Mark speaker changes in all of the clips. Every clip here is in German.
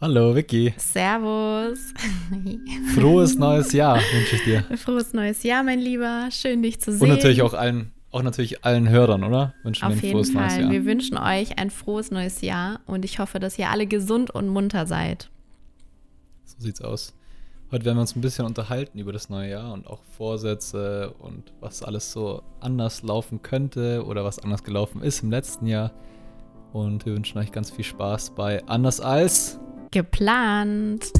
Speaker 1: Hallo Vicky.
Speaker 2: Servus.
Speaker 1: Frohes neues Jahr wünsche ich dir.
Speaker 2: Frohes neues Jahr, mein Lieber. Schön, dich zu sehen.
Speaker 1: Und natürlich auch allen, auch natürlich allen Hörern, oder?
Speaker 2: Wünschen Auf jeden frohes Fall. neues Jahr. Wir wünschen euch ein frohes neues Jahr und ich hoffe, dass ihr alle gesund und munter seid.
Speaker 1: So sieht's aus. Heute werden wir uns ein bisschen unterhalten über das neue Jahr und auch Vorsätze und was alles so anders laufen könnte oder was anders gelaufen ist im letzten Jahr. Und wir wünschen euch ganz viel Spaß bei Anders als
Speaker 2: geplant.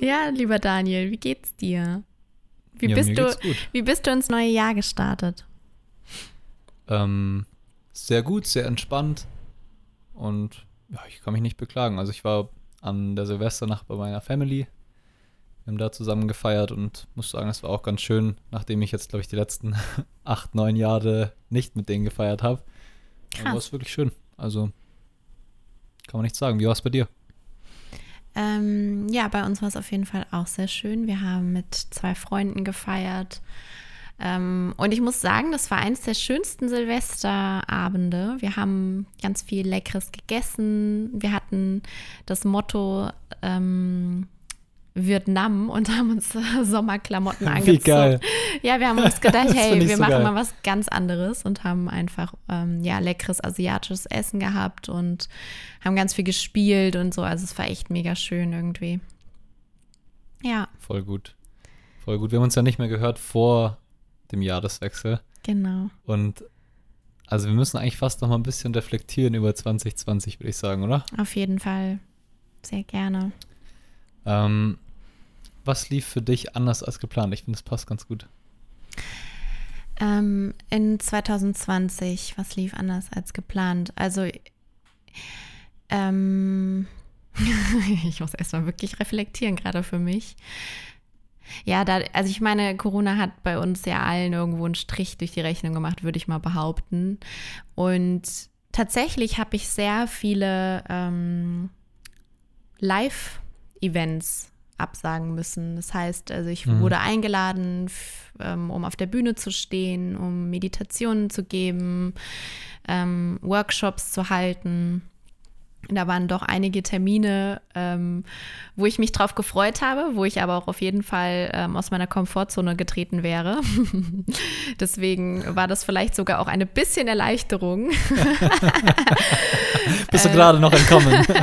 Speaker 2: Ja, lieber Daniel, wie geht's dir? Wie, ja, bist, du, wie bist du ins neue Jahr gestartet?
Speaker 1: Ähm, sehr gut, sehr entspannt und ja, ich kann mich nicht beklagen. Also ich war an der Silvesternacht bei meiner Family. Wir haben da zusammen gefeiert und muss sagen, es war auch ganz schön, nachdem ich jetzt, glaube ich, die letzten acht, neun Jahre nicht mit denen gefeiert habe. War es wirklich schön. Also kann man nichts sagen. Wie war es bei dir?
Speaker 2: Ähm, ja, bei uns war es auf jeden Fall auch sehr schön. Wir haben mit zwei Freunden gefeiert. Ähm, und ich muss sagen, das war eines der schönsten Silvesterabende. Wir haben ganz viel Leckeres gegessen. Wir hatten das Motto ähm, Vietnam und haben uns Sommerklamotten angezogen. Wie geil. Ja, wir haben uns gedacht, hey, wir so machen geil. mal was ganz anderes und haben einfach ähm, ja leckeres asiatisches Essen gehabt und haben ganz viel gespielt und so. Also es war echt mega schön irgendwie. Ja.
Speaker 1: Voll gut. Voll gut. Wir haben uns ja nicht mehr gehört vor dem Jahreswechsel.
Speaker 2: Genau.
Speaker 1: Und also wir müssen eigentlich fast noch mal ein bisschen reflektieren über 2020, würde ich sagen, oder?
Speaker 2: Auf jeden Fall. Sehr gerne.
Speaker 1: Ähm, was lief für dich anders als geplant? Ich finde, das passt ganz gut.
Speaker 2: Ähm, in 2020, was lief anders als geplant? Also, ähm, ich muss erstmal wirklich reflektieren, gerade für mich. Ja, da, also ich meine, Corona hat bei uns ja allen irgendwo einen Strich durch die Rechnung gemacht, würde ich mal behaupten. Und tatsächlich habe ich sehr viele ähm, Live-Events absagen müssen. Das heißt, also ich mhm. wurde eingeladen, ähm, um auf der Bühne zu stehen, um Meditationen zu geben, ähm, Workshops zu halten. Da waren doch einige Termine, ähm, wo ich mich drauf gefreut habe, wo ich aber auch auf jeden Fall ähm, aus meiner Komfortzone getreten wäre. Deswegen war das vielleicht sogar auch eine bisschen Erleichterung.
Speaker 1: Bist du gerade noch entkommen?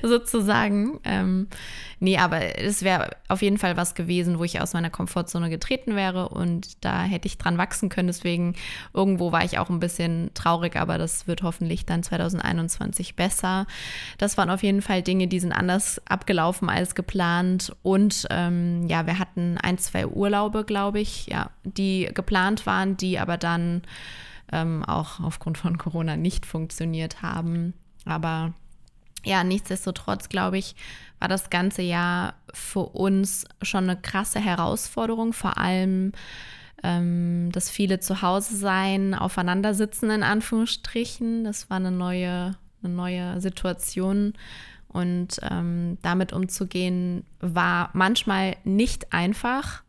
Speaker 2: Sozusagen. Ähm, Nee, aber es wäre auf jeden Fall was gewesen, wo ich aus meiner Komfortzone getreten wäre und da hätte ich dran wachsen können. Deswegen irgendwo war ich auch ein bisschen traurig, aber das wird hoffentlich dann 2021 besser. Das waren auf jeden Fall Dinge, die sind anders abgelaufen als geplant. Und ähm, ja, wir hatten ein, zwei Urlaube, glaube ich, ja, die geplant waren, die aber dann ähm, auch aufgrund von Corona nicht funktioniert haben. Aber ja, nichtsdestotrotz, glaube ich, war das ganze Jahr für uns schon eine krasse Herausforderung, vor allem ähm, das viele zu Hause sein, aufeinander sitzen in Anführungsstrichen. Das war eine neue, eine neue Situation und ähm, damit umzugehen war manchmal nicht einfach.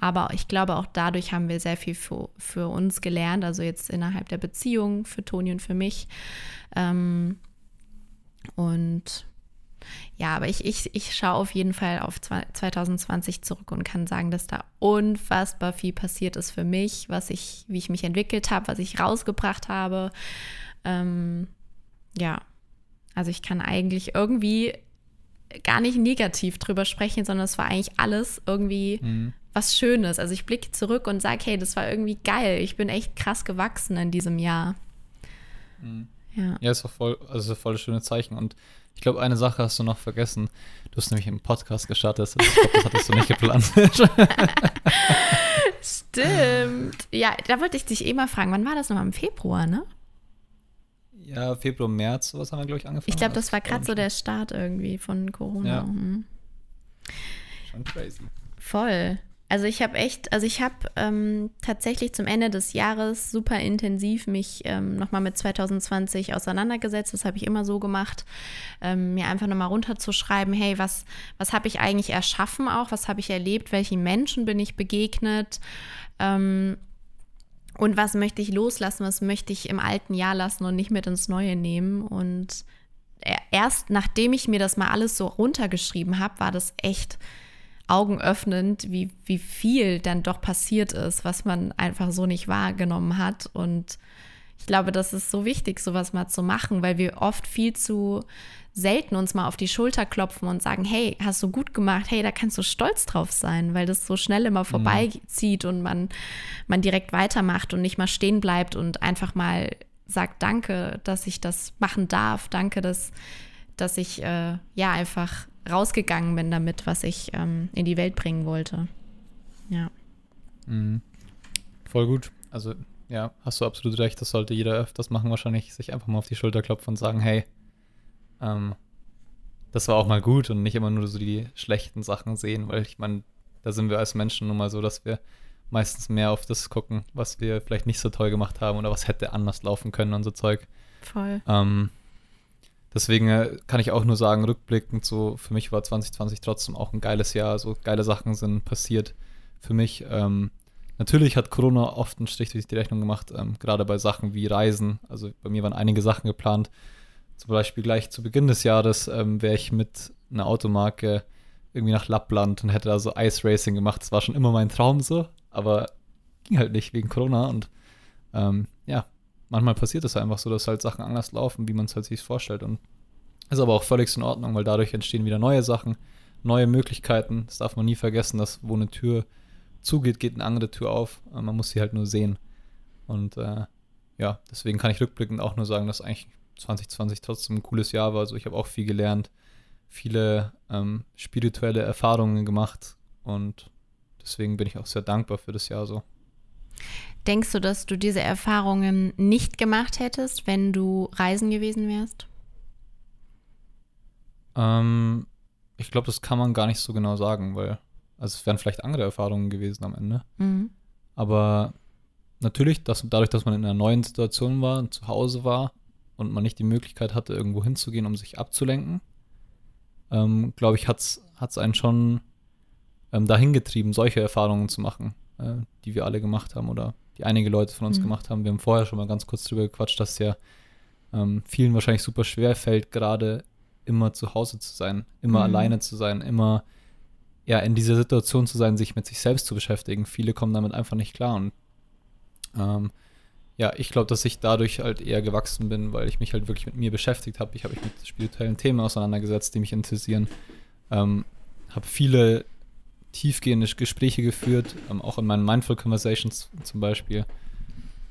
Speaker 2: Aber ich glaube, auch dadurch haben wir sehr viel für, für uns gelernt, also jetzt innerhalb der Beziehung, für Toni und für mich. Ähm, und ja, aber ich, ich, ich schaue auf jeden Fall auf 2020 zurück und kann sagen, dass da unfassbar viel passiert ist für mich, was ich, wie ich mich entwickelt habe, was ich rausgebracht habe. Ähm, ja, also ich kann eigentlich irgendwie gar nicht negativ drüber sprechen, sondern es war eigentlich alles irgendwie mhm. was Schönes. Also ich blicke zurück und sage, hey, das war irgendwie geil. Ich bin echt krass gewachsen in diesem Jahr.
Speaker 1: Mhm. Ja. ja, ist doch voll, also voll das schöne Zeichen. Und ich glaube, eine Sache hast du noch vergessen. Du hast nämlich im Podcast gestartet. Ich glaube, das hattest du nicht geplant.
Speaker 2: Stimmt. Ja, da wollte ich dich eh mal fragen. Wann war das nochmal? Im Februar, ne?
Speaker 1: Ja, Februar, März, sowas haben wir, glaube ich, angefangen.
Speaker 2: Ich glaube, das war gerade so der Start irgendwie von Corona. Ja. Mhm.
Speaker 1: Schon crazy.
Speaker 2: Voll. Also ich habe echt, also ich habe ähm, tatsächlich zum Ende des Jahres super intensiv mich ähm, nochmal mit 2020 auseinandergesetzt. Das habe ich immer so gemacht, ähm, mir einfach nochmal runterzuschreiben, hey, was, was habe ich eigentlich erschaffen auch, was habe ich erlebt, welchen Menschen bin ich begegnet ähm, und was möchte ich loslassen, was möchte ich im alten Jahr lassen und nicht mit ins neue nehmen. Und erst nachdem ich mir das mal alles so runtergeschrieben habe, war das echt augenöffnend, wie, wie viel dann doch passiert ist, was man einfach so nicht wahrgenommen hat. Und ich glaube, das ist so wichtig, sowas mal zu machen, weil wir oft viel zu selten uns mal auf die Schulter klopfen und sagen, hey, hast du gut gemacht, hey, da kannst du stolz drauf sein, weil das so schnell immer mhm. vorbeizieht und man, man direkt weitermacht und nicht mal stehen bleibt und einfach mal sagt, danke, dass ich das machen darf, danke, dass, dass ich äh, ja einfach rausgegangen bin damit, was ich ähm, in die Welt bringen wollte. Ja.
Speaker 1: Mhm. Voll gut. Also, ja, hast du absolut recht. Das sollte jeder öfters machen, wahrscheinlich sich einfach mal auf die Schulter klopfen und sagen: Hey, ähm, das war auch mal gut und nicht immer nur so die schlechten Sachen sehen, weil ich meine, da sind wir als Menschen nun mal so, dass wir meistens mehr auf das gucken, was wir vielleicht nicht so toll gemacht haben oder was hätte anders laufen können und so Zeug.
Speaker 2: Voll.
Speaker 1: Ähm, Deswegen äh, kann ich auch nur sagen, rückblickend, so für mich war 2020 trotzdem auch ein geiles Jahr. So geile Sachen sind passiert für mich. Ähm, natürlich hat Corona oft einen Strich durch die Rechnung gemacht, ähm, gerade bei Sachen wie Reisen. Also bei mir waren einige Sachen geplant. Zum Beispiel gleich zu Beginn des Jahres ähm, wäre ich mit einer Automarke irgendwie nach Lappland und hätte da so Ice Racing gemacht. Das war schon immer mein Traum so, aber ging halt nicht wegen Corona und ähm, manchmal passiert es einfach so, dass halt Sachen anders laufen, wie man es halt sich vorstellt. Und ist aber auch völlig in Ordnung, weil dadurch entstehen wieder neue Sachen, neue Möglichkeiten. Das darf man nie vergessen, dass wo eine Tür zugeht, geht eine andere Tür auf. Äh, man muss sie halt nur sehen. Und äh, ja, deswegen kann ich rückblickend auch nur sagen, dass eigentlich 2020 trotzdem ein cooles Jahr war. Also ich habe auch viel gelernt, viele ähm, spirituelle Erfahrungen gemacht und deswegen bin ich auch sehr dankbar für das Jahr so.
Speaker 2: Denkst du, dass du diese Erfahrungen nicht gemacht hättest, wenn du reisen gewesen wärst?
Speaker 1: Ähm, ich glaube, das kann man gar nicht so genau sagen, weil also es wären vielleicht andere Erfahrungen gewesen am Ende. Mhm. Aber natürlich, dass, dadurch, dass man in einer neuen Situation war und zu Hause war und man nicht die Möglichkeit hatte, irgendwo hinzugehen, um sich abzulenken, ähm, glaube ich, hat es einen schon ähm, dahin getrieben, solche Erfahrungen zu machen, äh, die wir alle gemacht haben oder die einige Leute von uns mhm. gemacht haben. Wir haben vorher schon mal ganz kurz drüber gequatscht, dass ja ähm, vielen wahrscheinlich super schwer fällt, gerade immer zu Hause zu sein, immer mhm. alleine zu sein, immer ja in dieser Situation zu sein, sich mit sich selbst zu beschäftigen. Viele kommen damit einfach nicht klar und ähm, ja, ich glaube, dass ich dadurch halt eher gewachsen bin, weil ich mich halt wirklich mit mir beschäftigt habe. Ich habe mich mit spirituellen Themen auseinandergesetzt, die mich interessieren. Ähm, habe viele tiefgehende Gespräche geführt, ähm, auch in meinen Mindful Conversations zum Beispiel.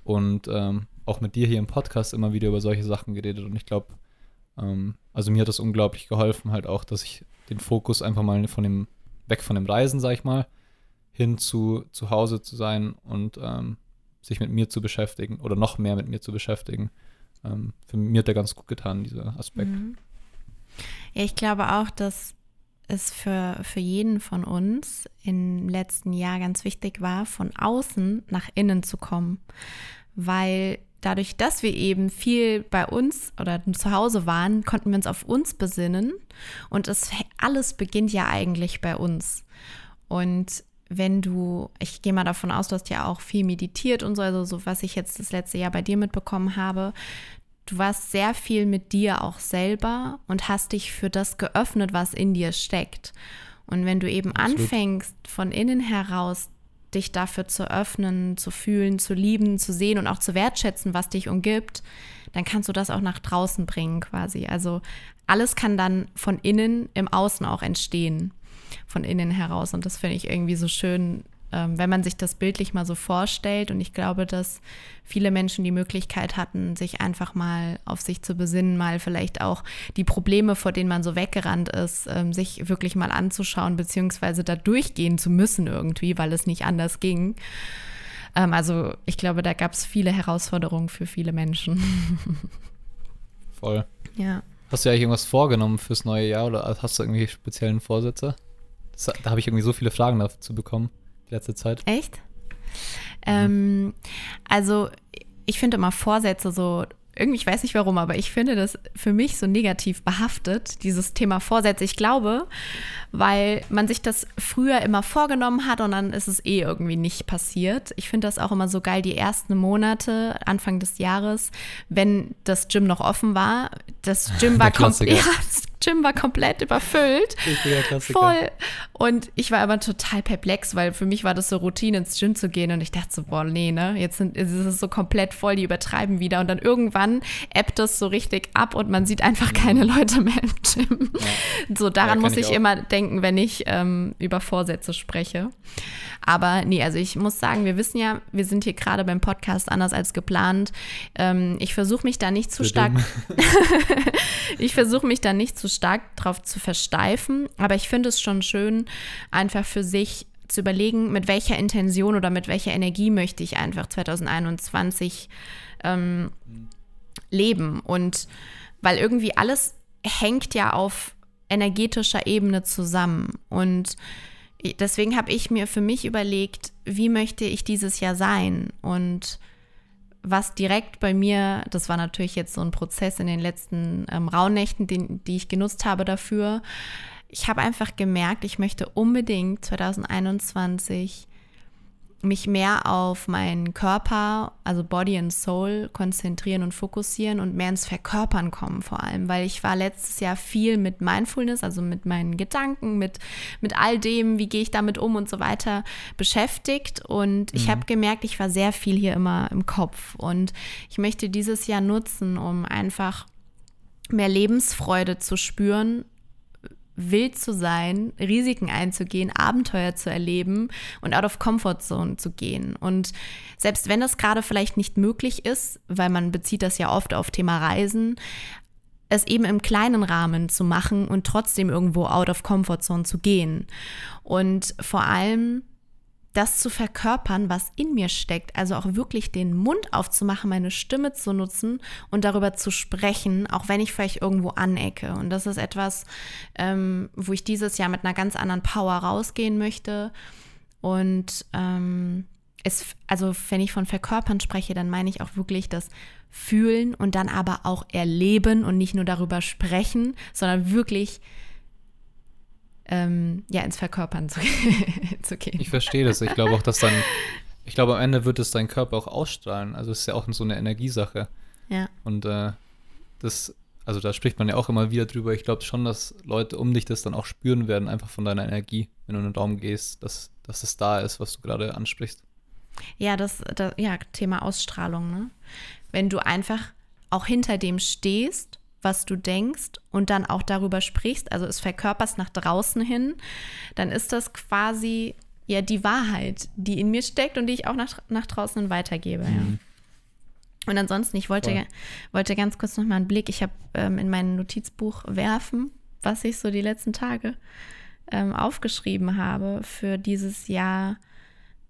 Speaker 1: Und ähm, auch mit dir hier im Podcast immer wieder über solche Sachen geredet. Und ich glaube, ähm, also mir hat das unglaublich geholfen, halt auch, dass ich den Fokus einfach mal von dem, weg von dem Reisen, sag ich mal, hin zu zu Hause zu sein und ähm, sich mit mir zu beschäftigen oder noch mehr mit mir zu beschäftigen. Ähm, für mir hat der ganz gut getan, dieser Aspekt. Mhm.
Speaker 2: Ja, ich glaube auch, dass es für, für jeden von uns im letzten Jahr ganz wichtig war, von außen nach innen zu kommen. Weil dadurch, dass wir eben viel bei uns oder zu Hause waren, konnten wir uns auf uns besinnen. Und es alles beginnt ja eigentlich bei uns. Und wenn du, ich gehe mal davon aus, du hast ja auch viel meditiert und so, also so, was ich jetzt das letzte Jahr bei dir mitbekommen habe, du warst sehr viel mit dir auch selber und hast dich für das geöffnet, was in dir steckt. Und wenn du eben Absolut. anfängst, von innen heraus dich dafür zu öffnen, zu fühlen, zu lieben, zu sehen und auch zu wertschätzen, was dich umgibt, dann kannst du das auch nach draußen bringen quasi. Also alles kann dann von innen im Außen auch entstehen, von innen heraus. Und das finde ich irgendwie so schön, ähm, wenn man sich das bildlich mal so vorstellt. Und ich glaube, dass viele Menschen die Möglichkeit hatten, sich einfach mal auf sich zu besinnen, mal vielleicht auch die Probleme, vor denen man so weggerannt ist, ähm, sich wirklich mal anzuschauen, beziehungsweise da durchgehen zu müssen irgendwie, weil es nicht anders ging. Ähm, also ich glaube, da gab es viele Herausforderungen für viele Menschen.
Speaker 1: Voll.
Speaker 2: Ja.
Speaker 1: Hast du eigentlich irgendwas vorgenommen fürs neue Jahr oder hast du irgendwie speziellen Vorsätze? Das, da habe ich irgendwie so viele Fragen dazu bekommen. Die letzte Zeit.
Speaker 2: Echt? Ähm, also ich finde immer Vorsätze so, irgendwie, ich weiß nicht warum, aber ich finde das für mich so negativ behaftet, dieses Thema Vorsätze. Ich glaube, weil man sich das früher immer vorgenommen hat und dann ist es eh irgendwie nicht passiert. Ich finde das auch immer so geil, die ersten Monate, Anfang des Jahres, wenn das Gym noch offen war. Das Gym war komplett. Ja, Gym war komplett überfüllt. Voll. Und ich war aber total perplex, weil für mich war das so Routine, ins Gym zu gehen. Und ich dachte so, boah, nee, ne? Jetzt sind, ist es so komplett voll, die übertreiben wieder. Und dann irgendwann ebbt es so richtig ab und man sieht einfach keine Leute mehr im Gym. Ja. So, daran ja, muss ich, ich immer denken, wenn ich ähm, über Vorsätze spreche. Aber nee, also ich muss sagen, wir wissen ja, wir sind hier gerade beim Podcast anders als geplant. Ähm, ich versuche mich da nicht zu stark. ich versuche mich da nicht zu stark drauf zu versteifen, aber ich finde es schon schön, einfach für sich zu überlegen, mit welcher Intention oder mit welcher Energie möchte ich einfach 2021 ähm, leben. Und weil irgendwie alles hängt ja auf energetischer Ebene zusammen. Und deswegen habe ich mir für mich überlegt, wie möchte ich dieses Jahr sein? Und was direkt bei mir, das war natürlich jetzt so ein Prozess in den letzten ähm, Rauhnächten, den, die ich genutzt habe dafür. Ich habe einfach gemerkt, ich möchte unbedingt 2021 mich mehr auf meinen Körper, also Body and Soul, konzentrieren und fokussieren und mehr ins Verkörpern kommen vor allem, weil ich war letztes Jahr viel mit Mindfulness, also mit meinen Gedanken, mit, mit all dem, wie gehe ich damit um und so weiter beschäftigt und ich mhm. habe gemerkt, ich war sehr viel hier immer im Kopf und ich möchte dieses Jahr nutzen, um einfach mehr Lebensfreude zu spüren wild zu sein, Risiken einzugehen, Abenteuer zu erleben und out of comfort zone zu gehen. Und selbst wenn das gerade vielleicht nicht möglich ist, weil man bezieht das ja oft auf Thema Reisen, es eben im kleinen Rahmen zu machen und trotzdem irgendwo out of comfort zone zu gehen. Und vor allem das zu verkörpern, was in mir steckt. Also auch wirklich den Mund aufzumachen, meine Stimme zu nutzen und darüber zu sprechen, auch wenn ich vielleicht irgendwo anecke. Und das ist etwas, ähm, wo ich dieses Jahr mit einer ganz anderen Power rausgehen möchte. Und ähm, es, also wenn ich von verkörpern spreche, dann meine ich auch wirklich das Fühlen und dann aber auch erleben und nicht nur darüber sprechen, sondern wirklich ähm, ja, ins Verkörpern zu, zu gehen.
Speaker 1: Ich verstehe das. Ich glaube auch, dass dann, ich glaube, am Ende wird es dein Körper auch ausstrahlen. Also es ist ja auch so eine Energiesache.
Speaker 2: Ja.
Speaker 1: Und äh, das, also da spricht man ja auch immer wieder drüber. Ich glaube schon, dass Leute um dich das dann auch spüren werden, einfach von deiner Energie, wenn du in den Raum gehst, dass, dass es da ist, was du gerade ansprichst.
Speaker 2: Ja, das, das, ja, Thema Ausstrahlung, ne? Wenn du einfach auch hinter dem stehst was du denkst und dann auch darüber sprichst, also es verkörperst nach draußen hin, dann ist das quasi ja die Wahrheit, die in mir steckt und die ich auch nach, nach draußen weitergebe. Mhm. Ja. Und ansonsten, ich wollte, wollte ganz kurz noch mal einen Blick, ich habe ähm, in mein Notizbuch werfen, was ich so die letzten Tage ähm, aufgeschrieben habe für dieses Jahr.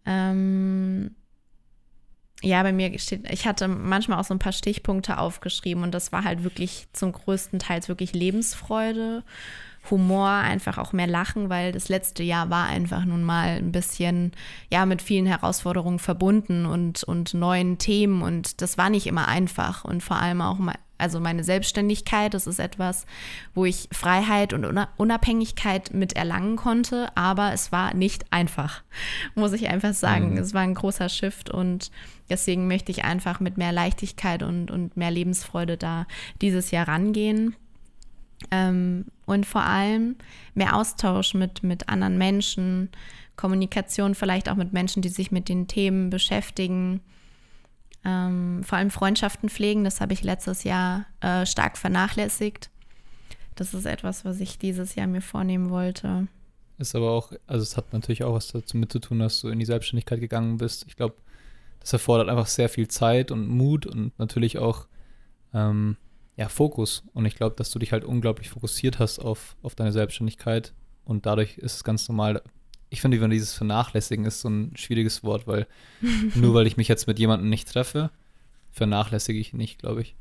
Speaker 2: Ähm, ja, bei mir steht, ich hatte manchmal auch so ein paar Stichpunkte aufgeschrieben und das war halt wirklich zum größten Teil wirklich Lebensfreude, Humor, einfach auch mehr Lachen, weil das letzte Jahr war einfach nun mal ein bisschen, ja, mit vielen Herausforderungen verbunden und, und neuen Themen und das war nicht immer einfach und vor allem auch mal also meine Selbstständigkeit, das ist etwas, wo ich Freiheit und Unabhängigkeit mit erlangen konnte, aber es war nicht einfach, muss ich einfach sagen. Mhm. Es war ein großer Shift und deswegen möchte ich einfach mit mehr Leichtigkeit und, und mehr Lebensfreude da dieses Jahr rangehen. Ähm, und vor allem mehr Austausch mit, mit anderen Menschen, Kommunikation vielleicht auch mit Menschen, die sich mit den Themen beschäftigen ähm, vor allem Freundschaften pflegen, das habe ich letztes Jahr äh, stark vernachlässigt. Das ist etwas, was ich dieses Jahr mir vornehmen wollte.
Speaker 1: Ist aber auch, also es hat natürlich auch was dazu mit zu tun, dass du in die Selbstständigkeit gegangen bist. Ich glaube, das erfordert einfach sehr viel Zeit und Mut und natürlich auch ähm, ja, Fokus. Und ich glaube, dass du dich halt unglaublich fokussiert hast auf, auf deine Selbstständigkeit. Und dadurch ist es ganz normal, ich finde, wenn dieses Vernachlässigen ist so ein schwieriges Wort, weil nur weil ich mich jetzt mit jemandem nicht treffe, vernachlässige ich nicht, glaube ich.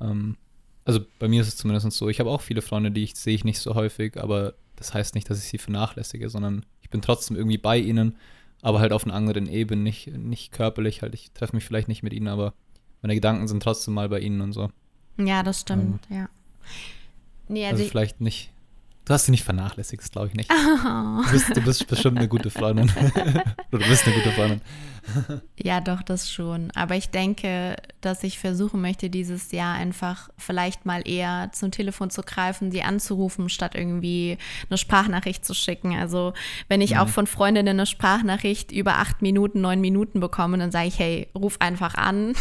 Speaker 1: Ähm, also bei mir ist es zumindest so. Ich habe auch viele Freunde, die ich sehe ich nicht so häufig, aber das heißt nicht, dass ich sie vernachlässige, sondern ich bin trotzdem irgendwie bei ihnen, aber halt auf einer anderen Ebene, nicht, nicht körperlich, halt, ich treffe mich vielleicht nicht mit ihnen, aber meine Gedanken sind trotzdem mal bei ihnen und so.
Speaker 2: Ja, das stimmt, ähm, ja.
Speaker 1: Nee, also, also vielleicht nicht Du hast sie nicht vernachlässigt, glaube ich nicht. Oh. Du, bist, du bist bestimmt eine gute Freundin. du bist eine gute Freundin.
Speaker 2: ja, doch, das schon. Aber ich denke, dass ich versuchen möchte, dieses Jahr einfach vielleicht mal eher zum Telefon zu greifen, die anzurufen, statt irgendwie eine Sprachnachricht zu schicken. Also, wenn ich mhm. auch von Freundinnen eine Sprachnachricht über acht Minuten, neun Minuten bekomme, dann sage ich, hey, ruf einfach an.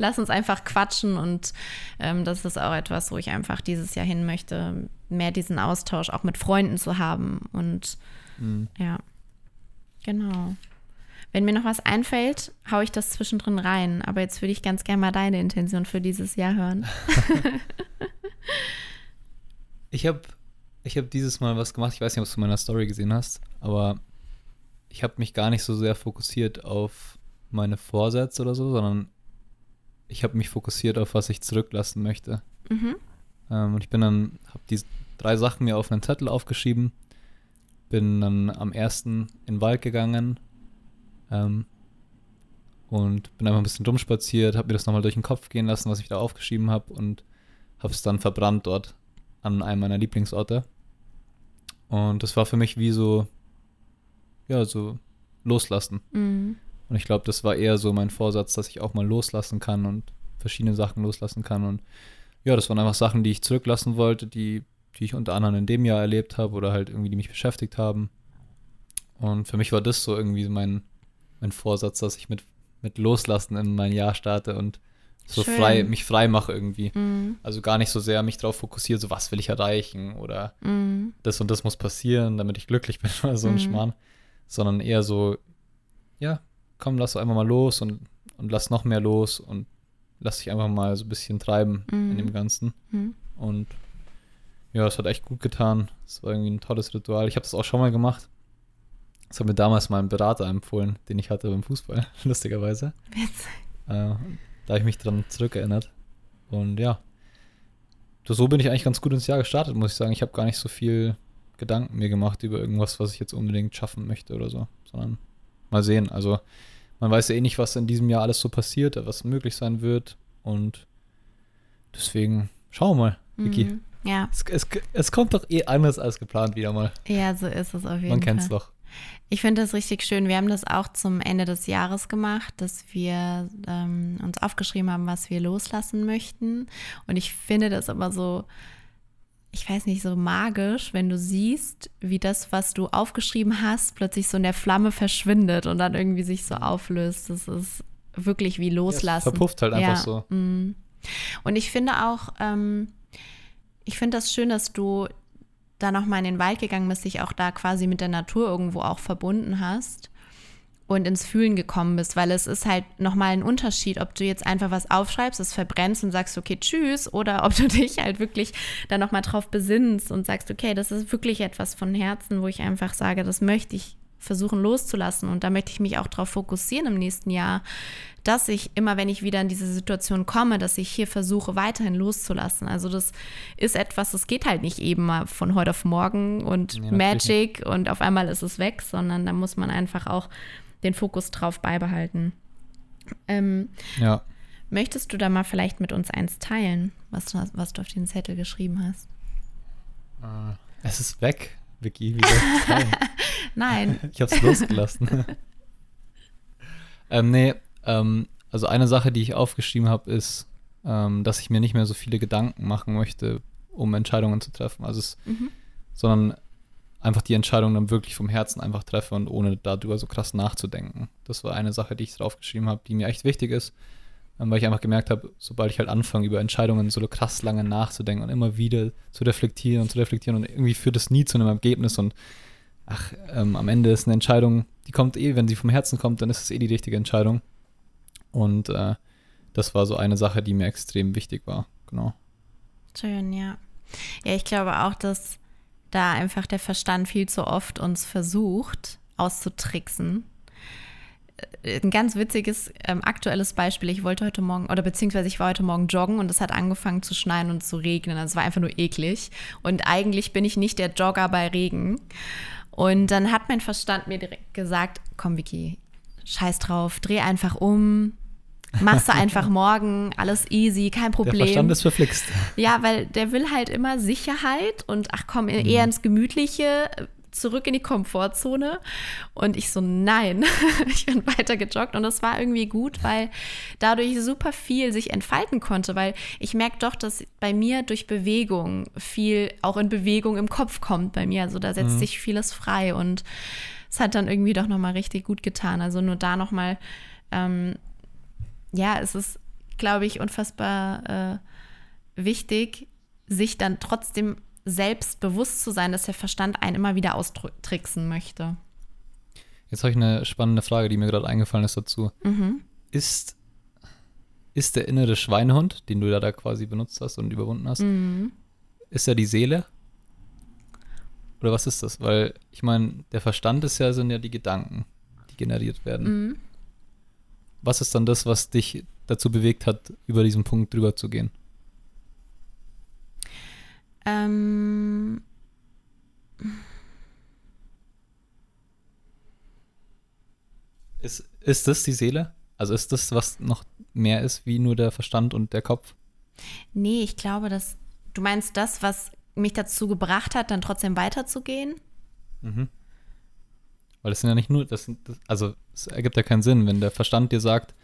Speaker 2: Lass uns einfach quatschen. Und ähm, das ist auch etwas, wo ich einfach dieses Jahr hin möchte mehr diesen Austausch auch mit Freunden zu haben. Und mhm. ja, genau. Wenn mir noch was einfällt, haue ich das zwischendrin rein. Aber jetzt würde ich ganz gerne mal deine Intention für dieses Jahr hören.
Speaker 1: ich habe ich hab dieses Mal was gemacht. Ich weiß nicht, ob du meiner Story gesehen hast, aber ich habe mich gar nicht so sehr fokussiert auf meine Vorsätze oder so, sondern ich habe mich fokussiert auf was ich zurücklassen möchte. Mhm. Ähm, und ich bin dann, habe die drei Sachen mir auf einen Zettel aufgeschrieben, bin dann am ersten in den Wald gegangen ähm, und bin einfach ein bisschen rumspaziert, habe mir das nochmal durch den Kopf gehen lassen, was ich da aufgeschrieben habe und habe es dann verbrannt dort an einem meiner Lieblingsorte. Und das war für mich wie so, ja, so loslassen. Mhm. Und ich glaube, das war eher so mein Vorsatz, dass ich auch mal loslassen kann und verschiedene Sachen loslassen kann. Und ja, das waren einfach Sachen, die ich zurücklassen wollte, die, die ich unter anderem in dem Jahr erlebt habe oder halt irgendwie, die mich beschäftigt haben. Und für mich war das so irgendwie mein, mein Vorsatz, dass ich mit, mit Loslassen in mein Jahr starte und so Schön. frei, mich frei mache irgendwie. Mhm. Also gar nicht so sehr mich darauf fokussiere, so was will ich erreichen oder mhm. das und das muss passieren, damit ich glücklich bin oder so ein mhm. Schmarrn. Sondern eher so, ja, komm, lass einfach mal los und, und lass noch mehr los und lass dich einfach mal so ein bisschen treiben mhm. in dem Ganzen. Mhm. Und ja, es hat echt gut getan. Es war irgendwie ein tolles Ritual. Ich habe das auch schon mal gemacht. Das hat mir damals mein Berater empfohlen, den ich hatte beim Fußball, lustigerweise. Witzig. Äh, da habe ich mich dran zurückerinnert. Und ja, so bin ich eigentlich ganz gut ins Jahr gestartet, muss ich sagen. Ich habe gar nicht so viel Gedanken mir gemacht über irgendwas, was ich jetzt unbedingt schaffen möchte oder so, sondern mal sehen. Also man weiß ja eh nicht, was in diesem Jahr alles so passiert, was möglich sein wird. Und deswegen schauen wir mal, Vicky. Mhm,
Speaker 2: ja.
Speaker 1: Es, es, es, kommt doch eh anders als geplant wieder mal.
Speaker 2: Ja, so ist es auf jeden Fall.
Speaker 1: Man kennt es doch.
Speaker 2: Ich finde das richtig schön. Wir haben das auch zum Ende des Jahres gemacht, dass wir ähm, uns aufgeschrieben haben, was wir loslassen möchten. Und ich finde das aber so ich weiß nicht, so magisch, wenn du siehst, wie das, was du aufgeschrieben hast, plötzlich so in der Flamme verschwindet und dann irgendwie sich so auflöst. Das ist wirklich wie loslassen. Ja,
Speaker 1: verpufft halt einfach ja. so.
Speaker 2: Mm. Und ich finde auch, ähm, ich finde das schön, dass du da nochmal in den Wald gegangen bist, dich auch da quasi mit der Natur irgendwo auch verbunden hast und ins Fühlen gekommen bist, weil es ist halt nochmal ein Unterschied, ob du jetzt einfach was aufschreibst, es verbrennst und sagst, okay, tschüss, oder ob du dich halt wirklich da nochmal drauf besinnst und sagst, okay, das ist wirklich etwas von Herzen, wo ich einfach sage, das möchte ich versuchen loszulassen und da möchte ich mich auch darauf fokussieren im nächsten Jahr, dass ich immer, wenn ich wieder in diese Situation komme, dass ich hier versuche, weiterhin loszulassen. Also das ist etwas, das geht halt nicht eben mal von heute auf morgen und ja, Magic und auf einmal ist es weg, sondern da muss man einfach auch den Fokus drauf beibehalten. Ähm,
Speaker 1: ja.
Speaker 2: Möchtest du da mal vielleicht mit uns eins teilen, was du, was du auf den Zettel geschrieben hast?
Speaker 1: Uh, es ist weg, Vicky.
Speaker 2: Nein.
Speaker 1: ich habe es losgelassen. ähm, nee, ähm, also eine Sache, die ich aufgeschrieben habe, ist, ähm, dass ich mir nicht mehr so viele Gedanken machen möchte, um Entscheidungen zu treffen. Also es, mhm. sondern einfach die Entscheidung dann wirklich vom Herzen einfach treffe und ohne darüber so krass nachzudenken. Das war eine Sache, die ich draufgeschrieben habe, die mir echt wichtig ist, ähm, weil ich einfach gemerkt habe, sobald ich halt anfange, über Entscheidungen so krass lange nachzudenken und immer wieder zu reflektieren und zu reflektieren und irgendwie führt es nie zu einem Ergebnis und ach, ähm, am Ende ist eine Entscheidung, die kommt eh, wenn sie vom Herzen kommt, dann ist es eh die richtige Entscheidung. Und äh, das war so eine Sache, die mir extrem wichtig war, genau.
Speaker 2: Schön, ja. Ja, ich glaube auch, dass da einfach der Verstand viel zu oft uns versucht auszutricksen. Äh, ein ganz witziges ähm, aktuelles Beispiel. Ich wollte heute Morgen, oder beziehungsweise ich war heute Morgen joggen und es hat angefangen zu schneien und zu regnen. Es war einfach nur eklig. Und eigentlich bin ich nicht der Jogger bei Regen. Und dann hat mein Verstand mir direkt gesagt, komm Vicky, scheiß drauf, dreh einfach um, machst du einfach morgen, alles easy, kein Problem. Der
Speaker 1: Verstand ist verflixt.
Speaker 2: Ja, weil der will halt immer Sicherheit und ach komm, mhm. eher ins Gemütliche, zurück in die Komfortzone. Und ich so, nein, ich bin weiter gejoggt. Und das war irgendwie gut, weil dadurch super viel sich entfalten konnte, weil ich merke doch, dass bei mir durch Bewegung viel auch in Bewegung im Kopf kommt bei mir. Also da setzt mhm. sich vieles frei und es hat dann irgendwie doch nochmal richtig gut getan. Also nur da nochmal, ähm, ja, es ist, glaube ich, unfassbar äh, wichtig, sich dann trotzdem selbst bewusst zu sein, dass der Verstand einen immer wieder austricksen möchte.
Speaker 1: Jetzt habe ich eine spannende Frage, die mir gerade eingefallen ist dazu. Mhm. Ist, ist der innere Schweinehund, den du da, da quasi benutzt hast und überwunden hast, mhm. ist er die Seele? Oder was ist das? Weil ich meine, der Verstand ist ja, sind ja die Gedanken, die generiert werden. Mhm. Was ist dann das, was dich dazu bewegt hat, über diesen Punkt drüber zu gehen? Ähm, ist, ist das die Seele? Also ist das, was noch mehr ist wie nur der Verstand und der Kopf?
Speaker 2: Nee, ich glaube, dass du meinst das, was mich dazu gebracht hat, dann trotzdem weiterzugehen? Mhm.
Speaker 1: Weil das sind ja nicht nur, das, das also es ergibt ja keinen Sinn, wenn der Verstand dir sagt,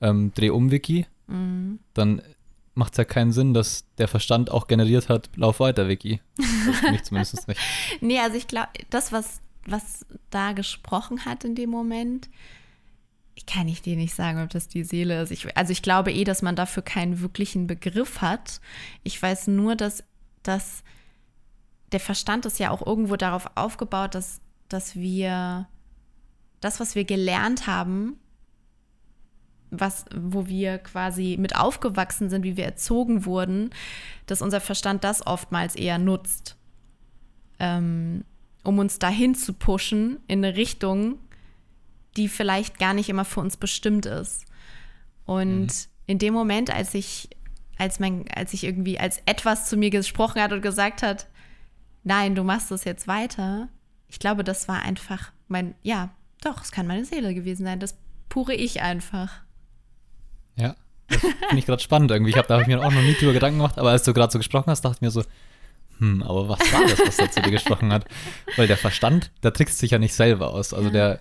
Speaker 1: ähm, dreh um, Wiki, mhm. dann macht es ja keinen Sinn, dass der Verstand auch generiert hat, lauf weiter, Vicky. Also für mich
Speaker 2: zumindest nicht. nee, also ich glaube, das, was, was da gesprochen hat in dem Moment, kann ich dir nicht sagen, ob das die Seele ist. Ich, also ich glaube eh, dass man dafür keinen wirklichen Begriff hat. Ich weiß nur, dass, dass der Verstand ist ja auch irgendwo darauf aufgebaut, dass, dass wir das, was wir gelernt haben, was, wo wir quasi mit aufgewachsen sind, wie wir erzogen wurden, dass unser Verstand das oftmals eher nutzt, ähm, um uns dahin zu pushen in eine Richtung, die vielleicht gar nicht immer für uns bestimmt ist. Und mhm. in dem Moment, als ich, als mein, als ich irgendwie als etwas zu mir gesprochen hat und gesagt hat, nein, du machst das jetzt weiter, ich glaube, das war einfach mein, ja, doch, es kann meine Seele gewesen sein, das pure Ich einfach.
Speaker 1: Ja, das finde ich gerade spannend irgendwie. Ich habe da hab ich mir auch noch nie drüber Gedanken gemacht, aber als du gerade so gesprochen hast, dachte ich mir so, hm, aber was war das, was da zu dir gesprochen hat? Weil der Verstand, der trickst sich ja nicht selber aus. Also der,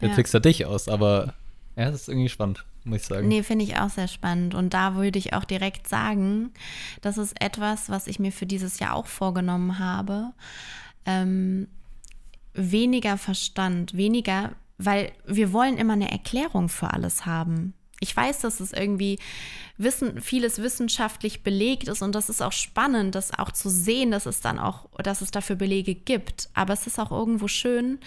Speaker 1: der ja. trickst ja dich aus, aber ja, das ist irgendwie spannend, muss ich sagen.
Speaker 2: Nee, finde ich auch sehr spannend. Und da würde ich auch direkt sagen, das ist etwas, was ich mir für dieses Jahr auch vorgenommen habe. Ähm, weniger Verstand, weniger, weil wir wollen immer eine Erklärung für alles haben. Ich weiß, dass es irgendwie wissen, vieles wissenschaftlich belegt ist und das ist auch spannend, das auch zu sehen, dass es dann auch, dass es dafür Belege gibt. Aber es ist auch irgendwo schön,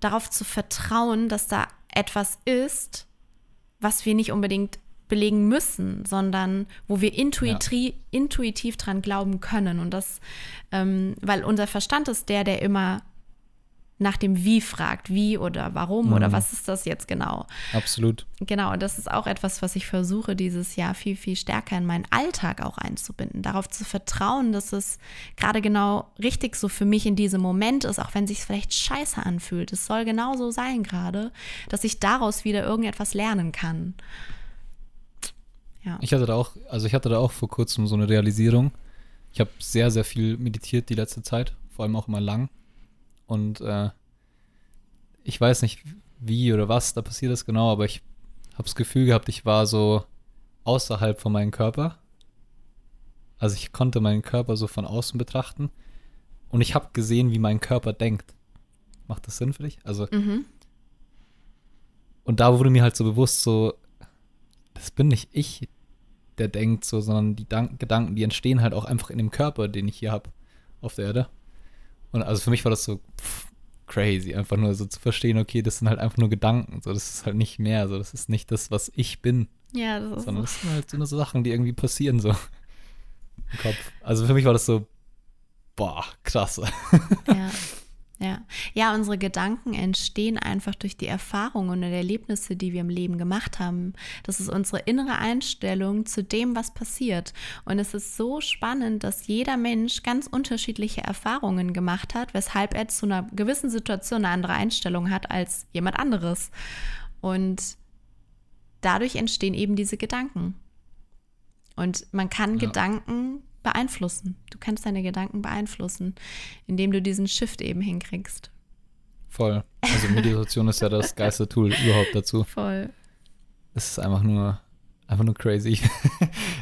Speaker 2: darauf zu vertrauen, dass da etwas ist, was wir nicht unbedingt belegen müssen, sondern wo wir intuitiv, ja. intuitiv dran glauben können. Und das, ähm, weil unser Verstand ist der, der immer nach dem Wie fragt, wie oder warum mhm. oder was ist das jetzt genau.
Speaker 1: Absolut.
Speaker 2: Genau, und das ist auch etwas, was ich versuche, dieses Jahr viel, viel stärker in meinen Alltag auch einzubinden. Darauf zu vertrauen, dass es gerade genau richtig so für mich in diesem Moment ist, auch wenn sich vielleicht scheiße anfühlt. Es soll genau so sein gerade, dass ich daraus wieder irgendetwas lernen kann.
Speaker 1: Ja. Ich hatte da auch, also ich hatte da auch vor kurzem so eine Realisierung. Ich habe sehr, sehr viel meditiert die letzte Zeit, vor allem auch immer lang. Und äh, ich weiß nicht, wie oder was da passiert ist genau, aber ich habe das Gefühl gehabt, ich war so außerhalb von meinem Körper. Also ich konnte meinen Körper so von außen betrachten und ich habe gesehen, wie mein Körper denkt. Macht das Sinn für dich? Also mhm. und da wurde mir halt so bewusst, so das bin nicht ich, der denkt so, sondern die Dank Gedanken, die entstehen halt auch einfach in dem Körper, den ich hier habe auf der Erde. Und also für mich war das so pff, crazy, einfach nur so zu verstehen, okay, das sind halt einfach nur Gedanken, so das ist halt nicht mehr, so das ist nicht das, was ich bin.
Speaker 2: Ja, das ist
Speaker 1: sondern das sind halt so eine Sachen, die irgendwie passieren so im Kopf. Also für mich war das so boah, krass. Ja.
Speaker 2: Ja. ja, unsere Gedanken entstehen einfach durch die Erfahrungen und Erlebnisse, die wir im Leben gemacht haben. Das ist unsere innere Einstellung zu dem, was passiert. Und es ist so spannend, dass jeder Mensch ganz unterschiedliche Erfahrungen gemacht hat, weshalb er zu einer gewissen Situation eine andere Einstellung hat als jemand anderes. Und dadurch entstehen eben diese Gedanken. Und man kann ja. Gedanken beeinflussen. Du kannst deine Gedanken beeinflussen, indem du diesen Shift eben hinkriegst.
Speaker 1: Voll. Also Meditation ist ja das geilste Tool überhaupt dazu.
Speaker 2: Voll.
Speaker 1: Es ist einfach nur, einfach nur crazy. Ich,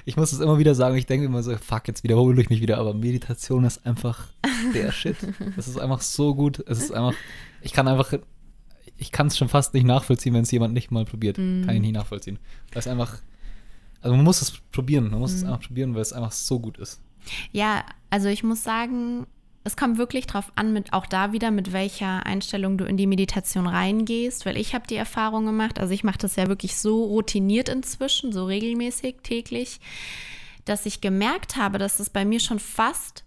Speaker 1: ich muss es immer wieder sagen, ich denke immer so, fuck, jetzt wiederhole ich mich wieder, aber Meditation ist einfach der Shit. Es ist einfach so gut. Es ist einfach, ich kann einfach, ich kann es schon fast nicht nachvollziehen, wenn es jemand nicht mal probiert. Mm. Kann ich nicht nachvollziehen. Das ist einfach, also man muss es probieren, man muss mhm. es einfach probieren, weil es einfach so gut ist.
Speaker 2: Ja, also ich muss sagen, es kommt wirklich drauf an, mit auch da wieder, mit welcher Einstellung du in die Meditation reingehst, weil ich habe die Erfahrung gemacht, also ich mache das ja wirklich so routiniert inzwischen, so regelmäßig täglich, dass ich gemerkt habe, dass es bei mir schon fast,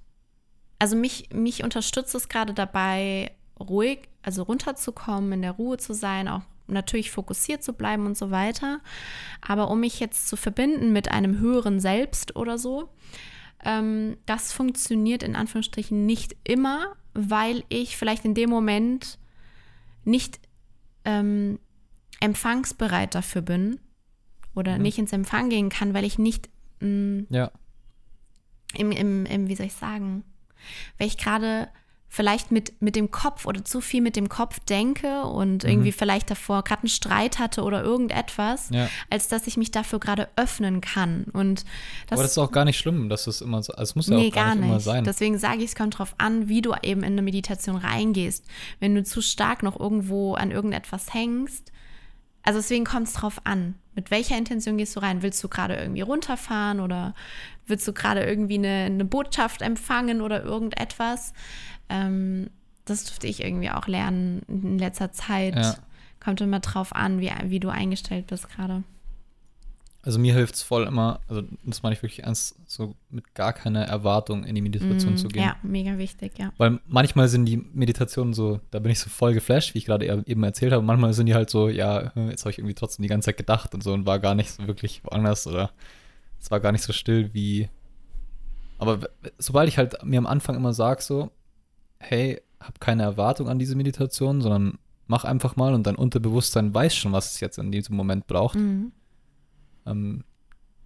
Speaker 2: also mich, mich unterstützt es gerade dabei, ruhig, also runterzukommen, in der Ruhe zu sein, auch natürlich fokussiert zu bleiben und so weiter. Aber um mich jetzt zu verbinden mit einem höheren Selbst oder so, ähm, das funktioniert in Anführungsstrichen nicht immer, weil ich vielleicht in dem Moment nicht ähm, empfangsbereit dafür bin oder mhm. nicht ins Empfang gehen kann, weil ich nicht mh, mm,
Speaker 1: ja.
Speaker 2: im, im, im, wie soll ich sagen, weil ich gerade vielleicht mit, mit dem Kopf oder zu viel mit dem Kopf denke und mhm. irgendwie vielleicht davor gerade einen Streit hatte oder irgendetwas, ja. als dass ich mich dafür gerade öffnen kann. Und
Speaker 1: das, Aber das ist auch gar nicht schlimm, dass es immer so, also es muss ja nee, auch gar, gar nicht, immer sein.
Speaker 2: Deswegen sage ich, es kommt darauf an, wie du eben in eine Meditation reingehst. Wenn du zu stark noch irgendwo an irgendetwas hängst, also deswegen kommt es drauf an. Mit welcher Intention gehst du rein? Willst du gerade irgendwie runterfahren oder willst du gerade irgendwie eine, eine Botschaft empfangen oder irgendetwas? Ähm, das durfte ich irgendwie auch lernen in letzter Zeit. Ja. Kommt immer drauf an, wie, wie du eingestellt bist gerade.
Speaker 1: Also mir hilft es voll immer, also das meine ich wirklich ernst, so mit gar keiner Erwartung in die Meditation mm, zu gehen.
Speaker 2: Ja, mega wichtig, ja.
Speaker 1: Weil manchmal sind die Meditationen so, da bin ich so voll geflasht, wie ich gerade eben erzählt habe. Manchmal sind die halt so, ja, jetzt habe ich irgendwie trotzdem die ganze Zeit gedacht und so und war gar nicht so wirklich woanders oder es war gar nicht so still wie. Aber sobald ich halt mir am Anfang immer sage, so, hey, hab keine Erwartung an diese Meditation, sondern mach einfach mal und dein Unterbewusstsein weiß schon, was es jetzt in diesem Moment braucht, mhm. ähm,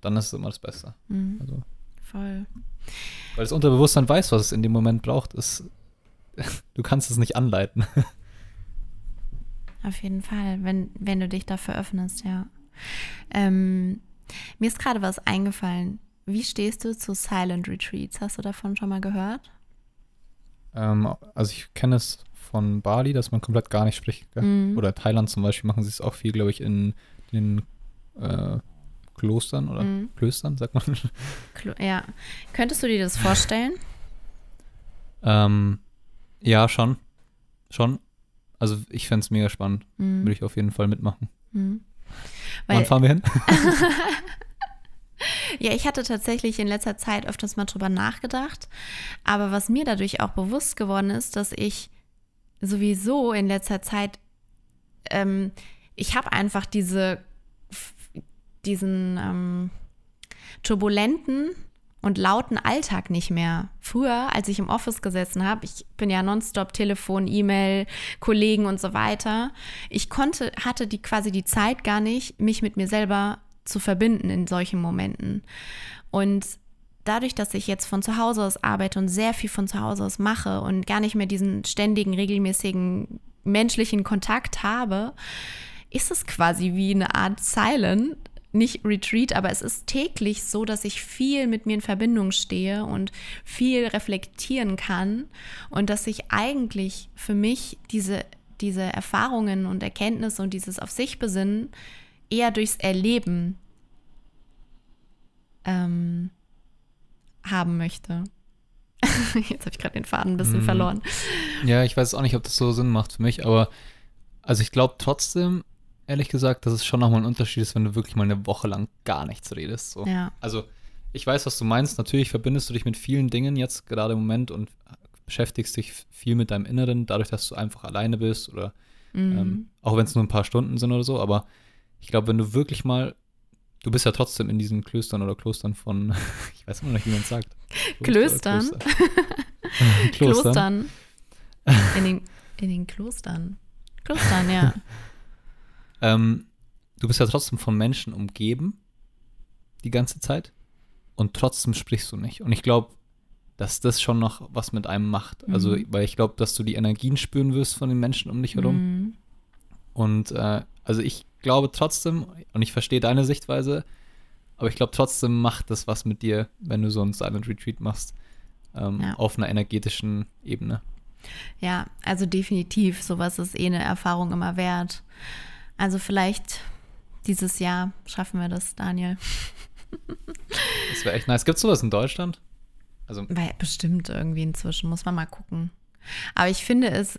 Speaker 1: dann ist es immer das Beste.
Speaker 2: Mhm. Also, Voll.
Speaker 1: Weil das Unterbewusstsein weiß, was es in dem Moment braucht. Ist, du kannst es nicht anleiten.
Speaker 2: Auf jeden Fall, wenn, wenn du dich dafür öffnest, ja. Ähm, mir ist gerade was eingefallen. Wie stehst du zu Silent Retreats? Hast du davon schon mal gehört?
Speaker 1: Ähm, also ich kenne es von Bali, dass man komplett gar nicht spricht. Mhm. Oder Thailand zum Beispiel machen sie es auch viel, glaube ich, in den äh, Klostern oder mhm. Klöstern, sagt man.
Speaker 2: Klo ja. Könntest du dir das vorstellen?
Speaker 1: ähm, ja, schon. Schon. Also ich fände es mega spannend. Mhm. Würde ich auf jeden Fall mitmachen. Mhm. Wann fahren wir hin?
Speaker 2: Ja, ich hatte tatsächlich in letzter Zeit öfters mal drüber nachgedacht. Aber was mir dadurch auch bewusst geworden ist, dass ich sowieso in letzter Zeit, ähm, ich habe einfach diese, diesen ähm, turbulenten und lauten Alltag nicht mehr. Früher, als ich im Office gesessen habe, ich bin ja nonstop Telefon, E-Mail, Kollegen und so weiter. Ich konnte, hatte die quasi die Zeit gar nicht, mich mit mir selber zu verbinden in solchen Momenten. Und dadurch, dass ich jetzt von zu Hause aus arbeite und sehr viel von zu Hause aus mache und gar nicht mehr diesen ständigen, regelmäßigen menschlichen Kontakt habe, ist es quasi wie eine Art Silent, nicht Retreat, aber es ist täglich so, dass ich viel mit mir in Verbindung stehe und viel reflektieren kann und dass ich eigentlich für mich diese, diese Erfahrungen und Erkenntnisse und dieses auf sich besinnen eher durchs Erleben ähm, haben möchte. Jetzt habe ich gerade den Faden ein bisschen mm. verloren.
Speaker 1: Ja, ich weiß auch nicht, ob das so Sinn macht für mich, aber also ich glaube trotzdem, ehrlich gesagt, dass es schon nochmal ein Unterschied ist, wenn du wirklich mal eine Woche lang gar nichts redest. So.
Speaker 2: Ja.
Speaker 1: Also ich weiß, was du meinst. Natürlich verbindest du dich mit vielen Dingen jetzt gerade im Moment und beschäftigst dich viel mit deinem Inneren, dadurch, dass du einfach alleine bist oder
Speaker 2: Mhm.
Speaker 1: ähm, auch wenn es nur ein paar Stunden sind oder so, aber ich glaube, wenn du wirklich mal, du bist ja trotzdem in diesen Klöstern oder Klostern von, ich weiß immer noch, wie man es sagt.
Speaker 2: Klöstern?
Speaker 1: Klöster? Klostern.
Speaker 2: Klostern. In den, in den Klostern. Klostern, ja.
Speaker 1: Ähm, du bist ja trotzdem von Menschen umgeben, die ganze Zeit, und trotzdem sprichst du nicht. Und ich glaube, dass das schon noch was mit einem macht. Also,
Speaker 2: Mhm.
Speaker 1: weil ich glaube, dass du die Energien spüren wirst von den Menschen um dich herum.
Speaker 2: Mhm.
Speaker 1: Und äh, also ich glaube trotzdem, und ich verstehe deine Sichtweise, aber ich glaube trotzdem macht das was mit dir, wenn du so ein Silent Retreat machst. Ähm,
Speaker 2: Ja.
Speaker 1: Auf einer energetischen Ebene.
Speaker 2: Ja, also definitiv. Sowas ist eh eine Erfahrung immer wert. Also vielleicht dieses Jahr schaffen wir das, Daniel.
Speaker 1: Das wäre echt nice. Gibt es sowas in Deutschland? Also,
Speaker 2: Weil bestimmt irgendwie inzwischen, muss man mal gucken. Aber ich finde es,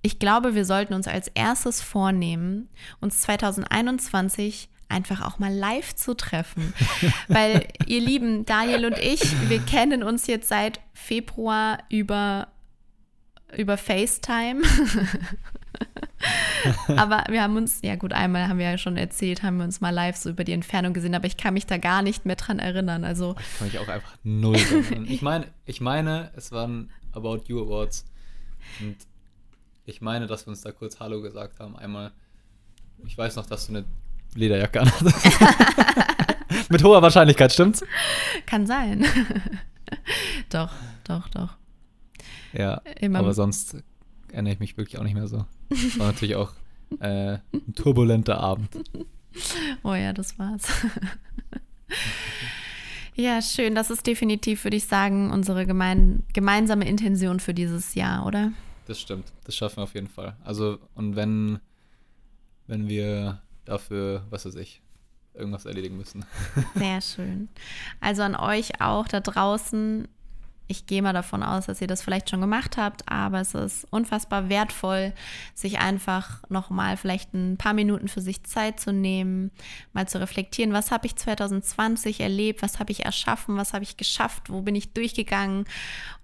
Speaker 2: ich glaube, wir sollten uns als erstes vornehmen, uns 2021 einfach auch mal live zu treffen. Weil ihr Lieben, Daniel und ich, wir kennen uns jetzt seit Februar über, über FaceTime. aber wir haben uns, ja gut, einmal haben wir ja schon erzählt, haben wir uns mal live so über die Entfernung gesehen, aber ich kann mich da gar nicht mehr dran erinnern. Also
Speaker 1: ich kann mich auch einfach null erinnern. Ich meine, ich meine, es waren About You Awards. Und ich meine, dass wir uns da kurz Hallo gesagt haben. Einmal, ich weiß noch, dass du eine Lederjacke anhattest. Mit hoher Wahrscheinlichkeit, stimmt's?
Speaker 2: Kann sein. doch, doch, doch.
Speaker 1: Ja,
Speaker 2: Immer-
Speaker 1: aber sonst erinnere ich mich wirklich auch nicht mehr so. War natürlich auch äh, ein turbulenter Abend.
Speaker 2: Oh ja, das war's. ja, schön. Das ist definitiv, würde ich sagen, unsere gemein gemeinsame Intention für dieses Jahr, oder?
Speaker 1: Das stimmt, das schaffen wir auf jeden Fall. Also, und wenn, wenn wir dafür, was weiß ich, irgendwas erledigen müssen.
Speaker 2: Sehr schön. Also an euch auch da draußen. Ich gehe mal davon aus, dass ihr das vielleicht schon gemacht habt, aber es ist unfassbar wertvoll, sich einfach nochmal vielleicht ein paar Minuten für sich Zeit zu nehmen, mal zu reflektieren, was habe ich 2020 erlebt, was habe ich erschaffen, was habe ich geschafft, wo bin ich durchgegangen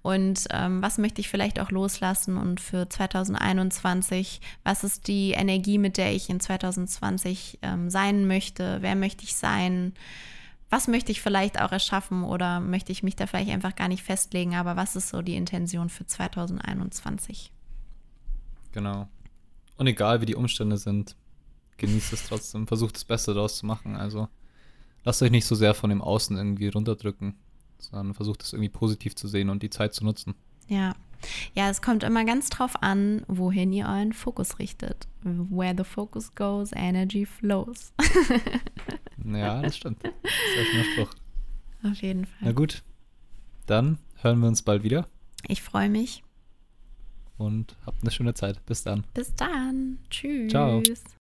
Speaker 2: und ähm, was möchte ich vielleicht auch loslassen und für 2021, was ist die Energie, mit der ich in 2020 ähm, sein möchte, wer möchte ich sein, was möchte ich vielleicht auch erschaffen oder möchte ich mich da vielleicht einfach gar nicht festlegen, aber was ist so die Intention für 2021?
Speaker 1: Genau. Und egal wie die Umstände sind, genießt es trotzdem, versucht das Beste daraus zu machen. Also lasst euch nicht so sehr von dem Außen irgendwie runterdrücken, sondern versucht es irgendwie positiv zu sehen und die Zeit zu nutzen.
Speaker 2: Ja. Ja, es kommt immer ganz drauf an, wohin ihr euren Fokus richtet. Where the focus goes, energy flows.
Speaker 1: Ja, das stimmt. Das ist ja schon ein Spruch.
Speaker 2: Auf jeden
Speaker 1: Na
Speaker 2: Fall.
Speaker 1: gut, dann hören wir uns bald wieder
Speaker 2: Ich freue mich.
Speaker 1: und habt eine schöne Zeit. Bis dann.
Speaker 2: Bis dann. Tschüss.
Speaker 1: Ciao.